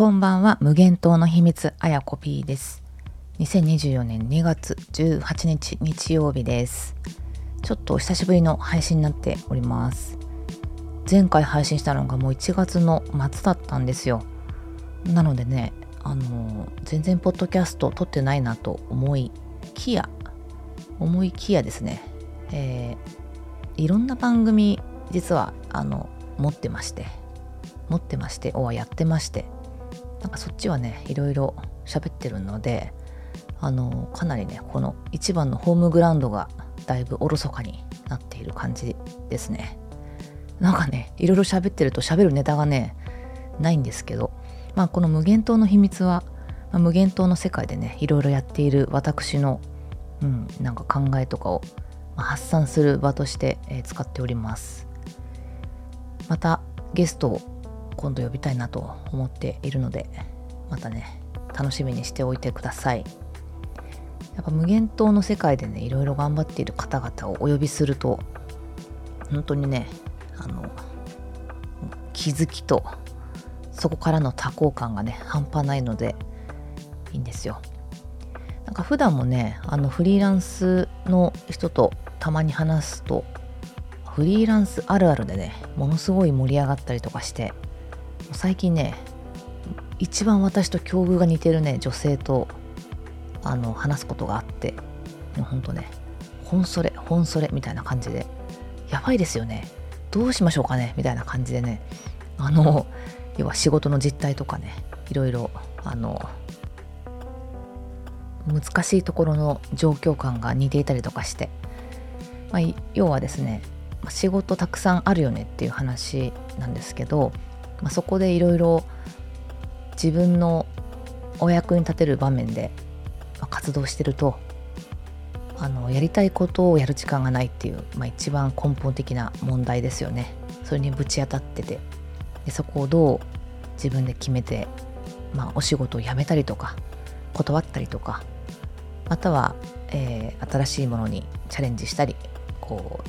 こんばんは。無限島の秘密あやこ P です。2024年2月18日日曜日です。ちょっとお久しぶりの配信になっております。前回配信したのがもう1月の末だったんですよ。なのでねあの全然ポッドキャスト撮ってないなと思いきや思いきやですね、えー、いろんな番組実はあの持ってまして持ってましておはやってましてなんかそっちはねいろいろ喋ってるのであのかなりねこの一番のホームグラウンドがだいぶおろそかになっている感じですね。なんかねいろいろ喋ってると喋るネタがねないんですけどまあこの無限島の秘密は、まあ、無限島の世界でねいろいろやっている私の、うん、なんか考えとかを、発散する場として、えー、使っております。またゲストを今度呼びたいなと思っているのでまたね楽しみにしておいてください。やっぱ無限島の世界でねいろいろ頑張っている方々をお呼びすると本当にねあの気づきとそこからの多幸感がね半端ないのでいいんですよ。なんか普段もねあのフリーランスの人とたまに話すとフリーランスあるあるでねものすごい盛り上がったりとかして最近ね一番私と境遇が似てるね女性とあの話すことがあって。ほんとね本それ本それみたいな感じで。やばいですよね。どうしましょうかねみたいな感じでね。あの要は仕事の実態とかねいろいろあの難しいところの状況感が似ていたりとかして、まあ、要はですね仕事たくさんあるよねっていう話なんですけど。まあ、そこでいろいろ自分のお役に立てる場面で活動してるとあのやりたいことをやる時間がないっていう、まあ、一番根本的な問題ですよね。それにぶち当たっててでそこをどう自分で決めて、まあ、お仕事を辞めたりとか断ったりとかまたは、えー、新しいものにチャレンジしたりこ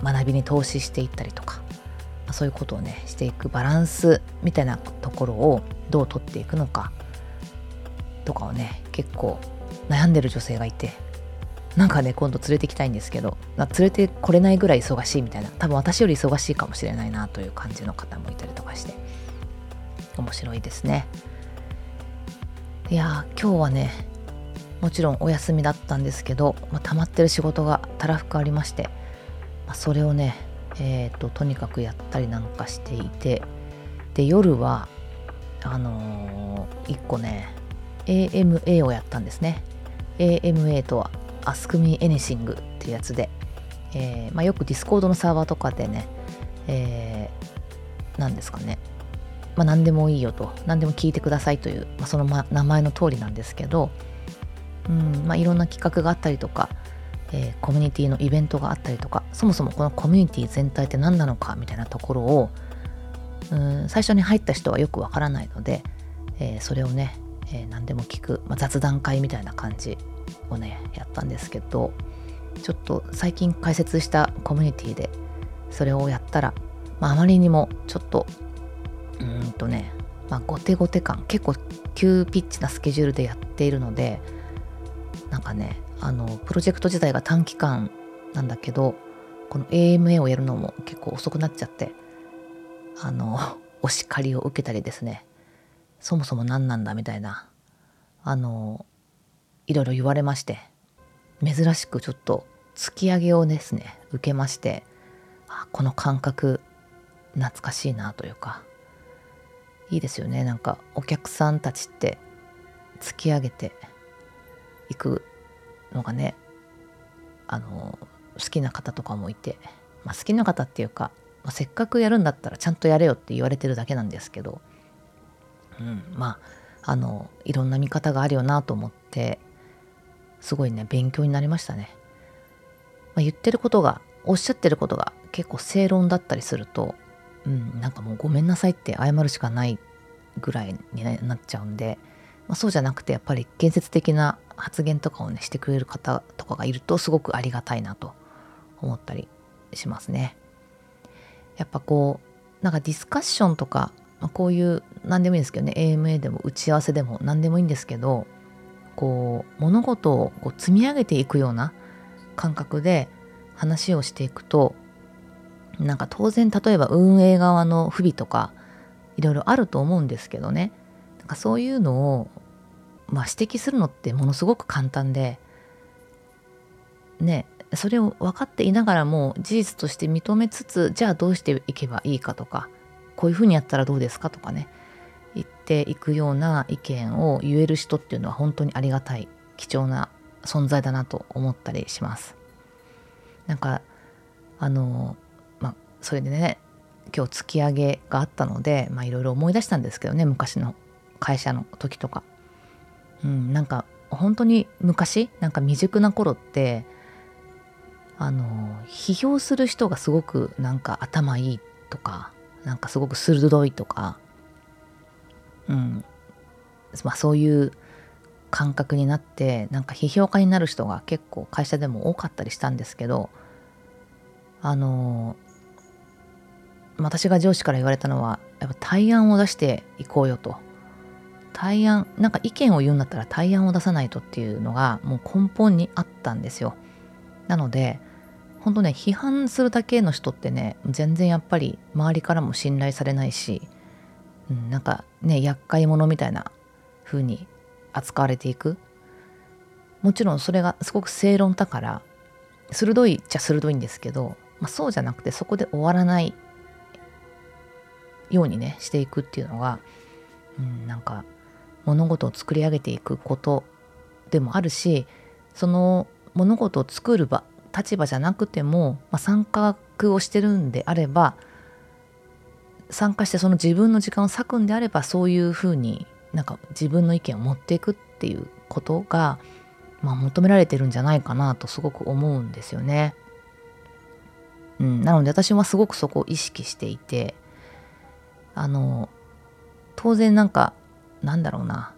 う学びに投資していったりとかそういうことをねしていくバランスみたいなところをどう取っていくのかとかをね結構悩んでる女性がいてなんかね今度連れてきたいんですけど連れてこれないぐらい忙しいみたいな多分私より忙しいかもしれないなという感じの方もいたりとかして面白いですね。いや今日はねもちろんお休みだったんですけど、まあ、溜まってる仕事がたらふくありまして、まあ、それをねえーと、とにかくやったりなんかしていてで夜はあのー、1個ね AMA をやったんですね。AMA とは Ask Me Anything っていうやつで、えーまあ、よく Discord のサーバーとかでね、えー、何ですかね。まあ何でもいいよと。何でも聞いてくださいという、まあ、その、ま、名前の通りなんですけど、うんまあ、いろんな企画があったりとかえー、コミュニティのイベントがあったりとかそもそもこのコミュニティ全体って何なのかみたいなところをうん最初に入った人はよくわからないので、えー、それをね、えー、何でも聞く、まあ、雑談会みたいな感じをねやったんですけどちょっと最近開設したコミュニティでそれをやったら、まあ、まりにもちょっとうんとね、まあ、後手後手感結構急ピッチなスケジュールでやっているのでなんかねあのプロジェクト自体が短期間なんだけどこの AMA をやるのも結構遅くなっちゃってあの お叱りを受けたりですね。そもそも何なんだみたいなあのいろいろ言われまして珍しくちょっと突き上げをですね受けましてあこの感覚懐かしいなというかいいですよね。なんかお客さんたちって突き上げていくのがねあの好きな方とかもいて、まあ、好きな方っていうか、まあ、せっかくやるんだったらちゃんとやれよって言われてるだけなんですけど、うん、まああのいろんな見方があるよなと思ってすごいね勉強になりましたね。まあ、言ってることがおっしゃってることが結構正論だったりすると、うん、なんかもうごめんなさいって謝るしかないぐらいになっちゃうんで、まあ、そうじゃなくてやっぱり建設的な発言とかをねしてくれる方とかがいるとすごくありがたいなと思ったりしますね。やっぱこうなんかディスカッションとかまあ、こういう何でもいいんですけどね AMA でも打ち合わせでも何でもいいんですけどこう物事をこう積み上げていくような感覚で話をしていくとなんか当然例えば運営側の不備とかいろいろあると思うんですけどねなんかそういうのを、まあ、指摘するのってものすごく簡単でねそれを分かっていながらも事実として認めつつじゃあどうしていけばいいかとかこういうふうにやったらどうですかとかね言っていくような意見を言える人っていうのは本当にありがたい貴重な存在だなと思ったりします。なんかあのまあそれでね今日突き上げがあったのでいろいろ思い出したんですけどね昔の会社の時とか。うん、なんか本当に昔なんか未熟な頃ってあの批評する人がすごくなんか頭いいとかなんかすごく鋭いとか、うん。まあ、そういう感覚になってなんか批評家になる人が結構会社でも多かったりしたんですけどあの私が上司から言われたのはやっぱ対案を出していこうよと。対案なんか意見を言うんだったら対案を出さないとっていうのがもう根本にあったんですよ。なので本当ね批判するだけの人ってね全然やっぱり周りからも信頼されないし、うん、なんかね厄介者みたいな風に扱われていく。もちろんそれがすごく正論だから鋭いっちゃ鋭いんですけど、まあ、そうじゃなくてそこで終わらないようにねしていくっていうのが、うん、なんか物事を作り上げていくことでもあるしその物事を作る場立場じゃなくても、まあ、参画をしてるんであれば参加してその自分の時間を割くんであればそういうふうになんか自分の意見を持っていくっていうことが、まあ、求められてるんじゃないかなとすごく思うんですよね。うん、なので私はすごくそこを意識していてあの当然なんかなんだろうな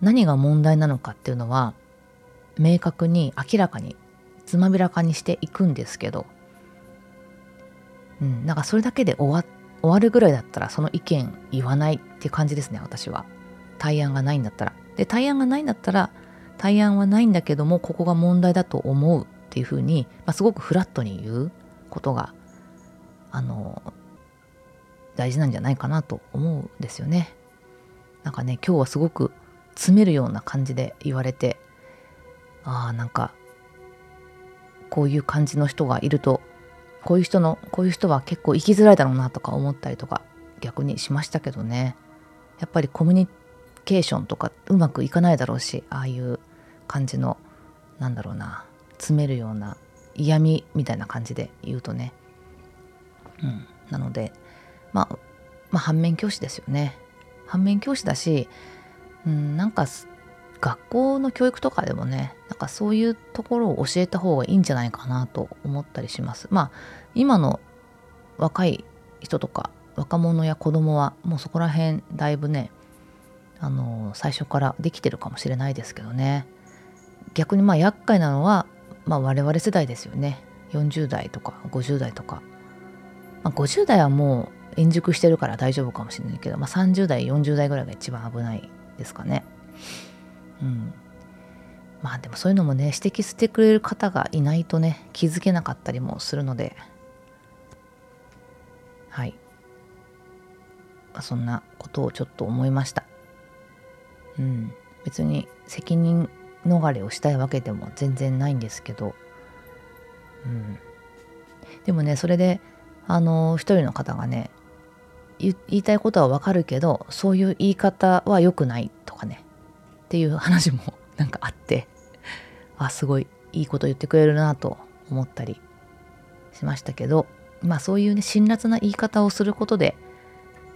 何が問題なのかっていうのは明確に明らかにつまびらかにしていくんですけど、うん、なんかそれだけで終わ終わるぐらいだったらその意見言わないって感じですね私は。対案がないんだったら。で対案がないんだったら対案はないんだけどもここが問題だと思うっていうふうに、まあ、すごくフラットに言うことがあの大事なんじゃないかなと思うんですよね。なんかね今日はすごく詰めるような感じで言われてああなんかこういう感じの人がいるとこういう人のこういう人は結構生きづらいだろうなとか思ったりとか逆にしましたけどね。やっぱりコミュニケーションとかうまくいかないだろうしああいう感じのなんだろうな詰めるような嫌味みたいな感じで言うとね。うん。なのでまあまあ反面教師ですよね。反面教師だしうんなんか学校の教育とかでもねなんかそういうところを教えた方がいいんじゃないかなと思ったりします。まあ今の若い人とか若者や子供はもうそこら辺だいぶねあの最初からできてるかもしれないですけどね。逆にまあ厄介なのは、まあ、我々世代ですよね。40代とか50代とか、まあ、50代はもう円熟してるから大丈夫かもしれないけど、まあ、30代40代ぐらいが一番危ないですかね。うん、まあでもそういうのもね指摘してくれる方がいないとね気づけなかったりもするので。はい、まあ、そんなことをちょっと思いました。うん。別に責任逃れをしたいわけでも全然ないんですけど。うん。でもねそれであの一人の方がね言いたいことはわかるけどそういう言い方は良くないとかね。っていう話もなんかあってあすごいいいこと言ってくれるなと思ったりしましたけどまあそういうね辛辣な言い方をすることで、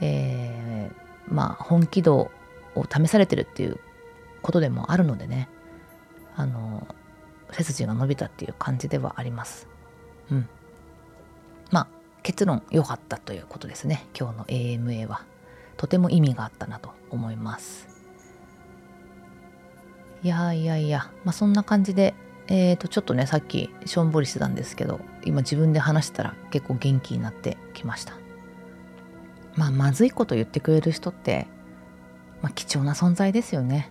えー、まあ本気度を試されてるっていうことでもあるのでねあの背筋が伸びたっていう感じではあります。うん。まあ結論良かったということですね今日の AMA は。とても意味があったなと思います。いやいやいや、まあ、そんな感じで、えー、とちょっとねさっきしょんぼりしてたんですけど今自分で話したら結構元気になってきました。まあまずいこと言ってくれる人って、まあ、貴重な存在ですよね。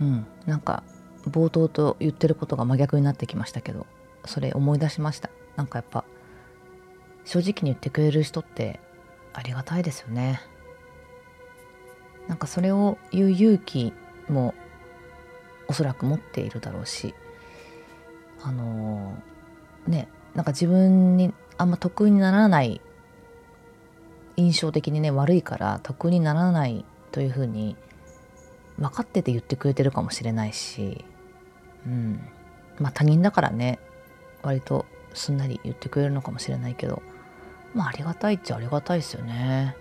うん。なんか冒頭と言ってることが真逆になってきましたけどそれ思い出しました。なんかやっぱ正直に言ってくれる人ってありがたいですよね。なんかそれを言う勇気もおそらく持っているだろうしあのー、ねなんか自分にあんま得意にならない印象的にね悪いから得意にならないというふうに分かってて言ってくれてるかもしれないしうん。まあ他人だからね割とすんなり言ってくれるのかもしれないけどまあありがたいっちゃありがたいですよね。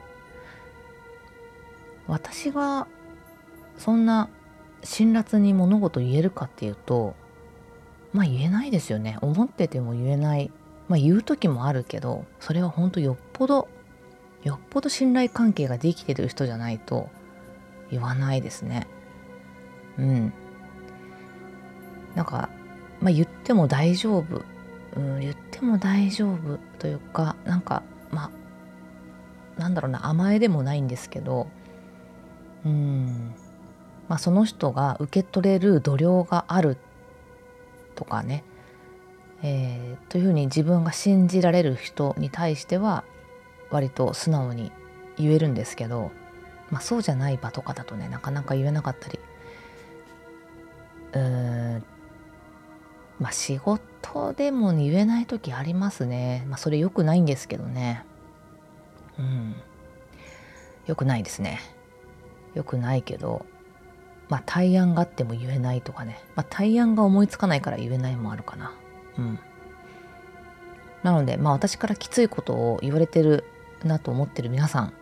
私がそんな辛辣に物事言えるかっていうとまあ言えないですよね。思ってても言えない。まあ言う時もあるけどそれは本当よっぽどよっぽど信頼関係ができてる人じゃないと言わないですね。うん。なんか、まあ、言っても大丈夫、うん、言っても大丈夫というかなんかまあなんだろうな甘えでもないんですけどうん。まあその人が受け取れる度量があるとかね、えー、というふうに自分が信じられる人に対しては割と素直に言えるんですけど、まあ、そうじゃない場とかだとねなかなか言えなかったり。うーんまあ仕事でも言えない時ありますね。まあそれ良くないんですけどね。うん。良くないですね。良くないけど。まあ対案があっても言えないとかね。まあ対案が思いつかないから言えないもあるかな。うん。なのでまあ私からきついことを言われてるなと思ってる皆さん、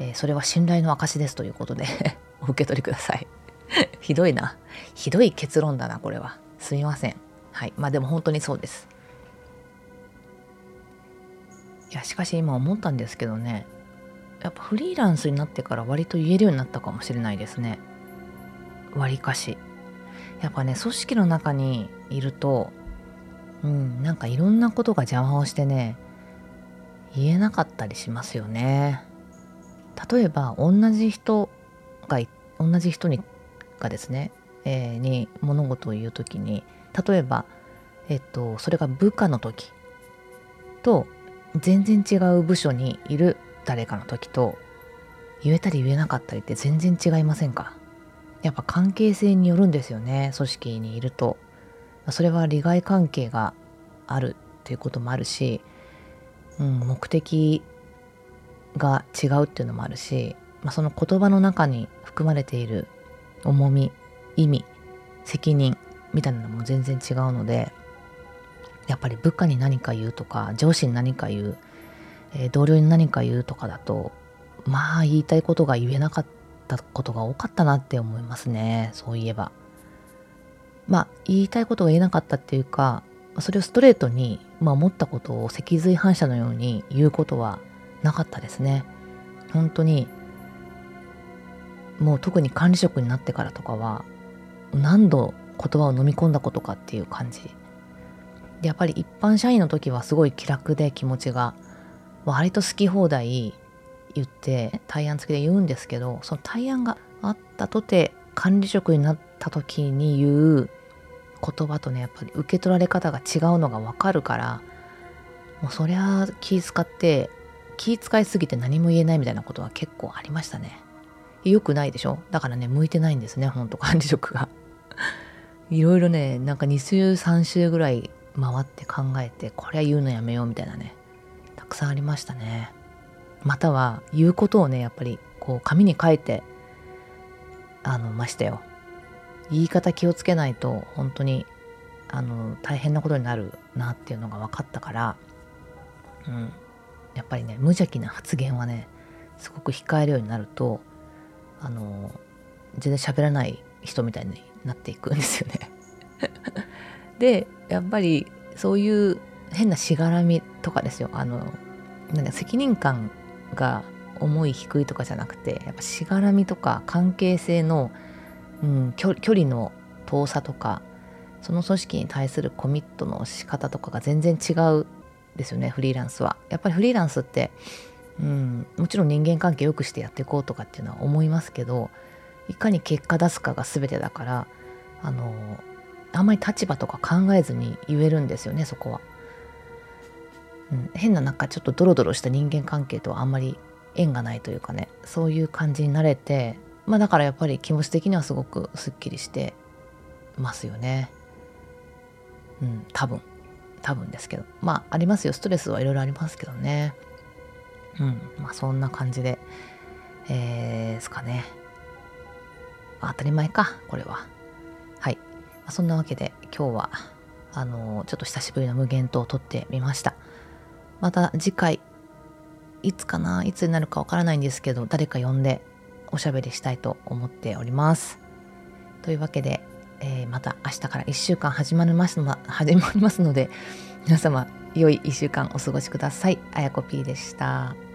えー、それは信頼の証ですということで お受け取りください。ひどいな。ひどい結論だなこれは。すみません。はい。まあでも本当にそうです。いやしかし今思ったんですけどね。やっぱフリーランスになってから割と言えるようになったかもしれないですね。割かし。やっぱね組織の中にいるとうんなんかいろんなことが邪魔をしてね言えなかったりしますよね。例えば同じ人が同じ人にがですね、えー、に物事を言う時に例えばえっとそれが部下の時と全然違う部署にいる誰かの時と言えたり言えなかったりって全然違いませんか？やっぱ関係性によるんですよね組織にいると。それは利害関係があるということもあるしうん、目的が違うっていうのもあるし、まあ、その言葉の中に含まれている重み意味責任みたいなのも全然違うのでやっぱり部下に何か言うとか上司に何か言う、えー、同僚に何か言うとかだとまあ言いたいことが言えなかったたことが多かったなって思いますね。そういえば。まあ言いたいことが言えなかったっていうかそれをストレートに、まあ、思ったことを脊髄反射のように言うことはなかったですね。本当にもう特に管理職になってからとかは何度言葉を飲み込んだことかっていう感じ。でやっぱり一般社員の時はすごい気楽で気持ちが割と好き放題言って対案付きで言うんですけどその対案があったとて管理職になった時に言う言葉とねやっぱり受け取られ方が違うのが分かるからもうそりゃ気使って気使いすぎて何も言えないみたいなことは結構ありましたね。よくないでしょ？だからね向いてないんですねほんと管理職が。いろいろねなんか2週3週ぐらい回って考えてこれは言うのやめようみたいなねたくさんありましたね。または言うことをねやっぱりこう紙に書いてあのましたよ。言い方気をつけないと本当にあの大変なことになるなっていうのが分かったから、うん、やっぱりね無邪気な発言はねすごく控えるようになるとあの全然喋らない人みたいになっていくんですよね。でやっぱりそういう変なしがらみとかですよ。あのなんか責任感が重い低いとかじゃなくてやっぱしがらみとか関係性のうん、距離の遠さとかその組織に対するコミットの仕方とかが全然違うですよねフリーランスは。やっぱりフリーランスってうん、もちろん人間関係良くしてやっていこうとかっていうのは思いますけどいかに結果出すかが全てだからあのあんまり立場とか考えずに言えるんですよねそこは、うん、変ななんかちょっとドロドロした人間関係とはあんまり縁がないというかね。そういう感じになれてまあだからやっぱり気持ち的にはすごくすっきりしてますよね。うん多分。多分ですけど。まあありますよ。ストレスはいろいろありますけどね。うん。まあそんな感じでえー、すかね。当たり前かこれは。はい、そんなわけで今日はあの、ちょっと久しぶりの無限島を撮ってみました。また次回いつかないつになるかわからないんですけど誰か呼んでおしゃべりしたいと思っておりますというわけで、えー、また明日から1週間始まりますの始まりますので皆様良い1週間お過ごしくださいあやこ P でした。